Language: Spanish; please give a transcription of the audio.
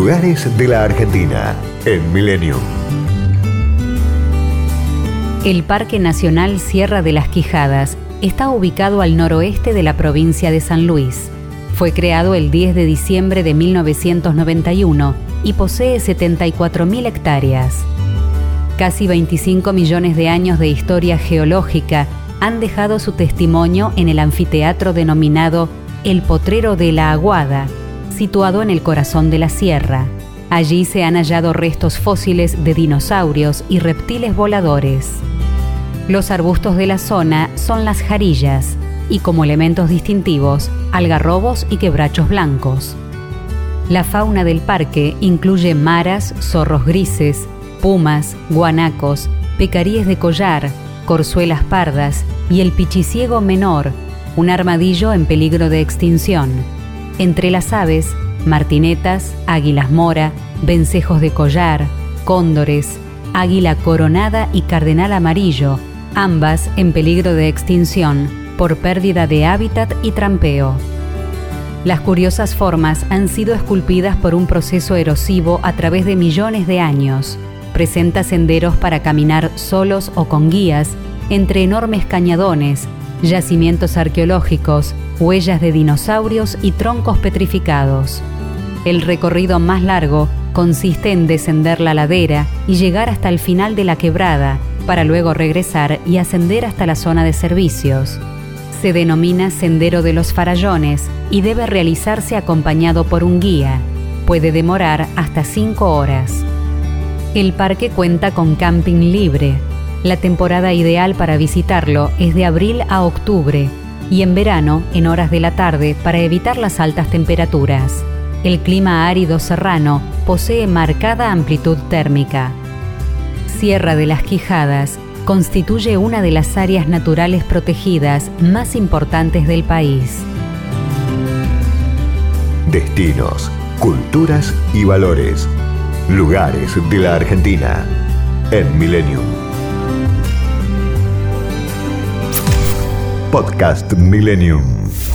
Lugares de la Argentina en Milenio. El Parque Nacional Sierra de las Quijadas está ubicado al noroeste de la provincia de San Luis. Fue creado el 10 de diciembre de 1991 y posee 74.000 hectáreas. Casi 25 millones de años de historia geológica han dejado su testimonio en el anfiteatro denominado El Potrero de la Aguada, situado en el corazón de la sierra. Allí se han hallado restos fósiles de dinosaurios y reptiles voladores. Los arbustos de la zona son las jarillas y como elementos distintivos, algarrobos y quebrachos blancos. La fauna del parque incluye maras, zorros grises, pumas, guanacos, pecaríes de collar, corzuelas pardas y el pichiciego menor, un armadillo en peligro de extinción. Entre las aves, martinetas, águilas mora, vencejos de collar, cóndores, águila coronada y cardenal amarillo, ambas en peligro de extinción por pérdida de hábitat y trampeo. Las curiosas formas han sido esculpidas por un proceso erosivo a través de millones de años. Presenta senderos para caminar solos o con guías entre enormes cañadones, yacimientos arqueológicos, huellas de dinosaurios y troncos petrificados. El recorrido más largo consiste en descender la ladera y llegar hasta el final de la quebrada, para luego regresar y ascender hasta la zona de servicios. Se denomina Sendero de los Farallones y debe realizarse acompañado por un guía. Puede demorar hasta 5 horas. El parque cuenta con camping libre. La temporada ideal para visitarlo es de abril a octubre y en verano en horas de la tarde para evitar las altas temperaturas. El clima árido serrano posee marcada amplitud térmica. Sierra de las Quijadas constituye una de las áreas naturales protegidas más importantes del país. Destinos, culturas y valores. Lugares de la Argentina en Millennium. Podcast Millennium.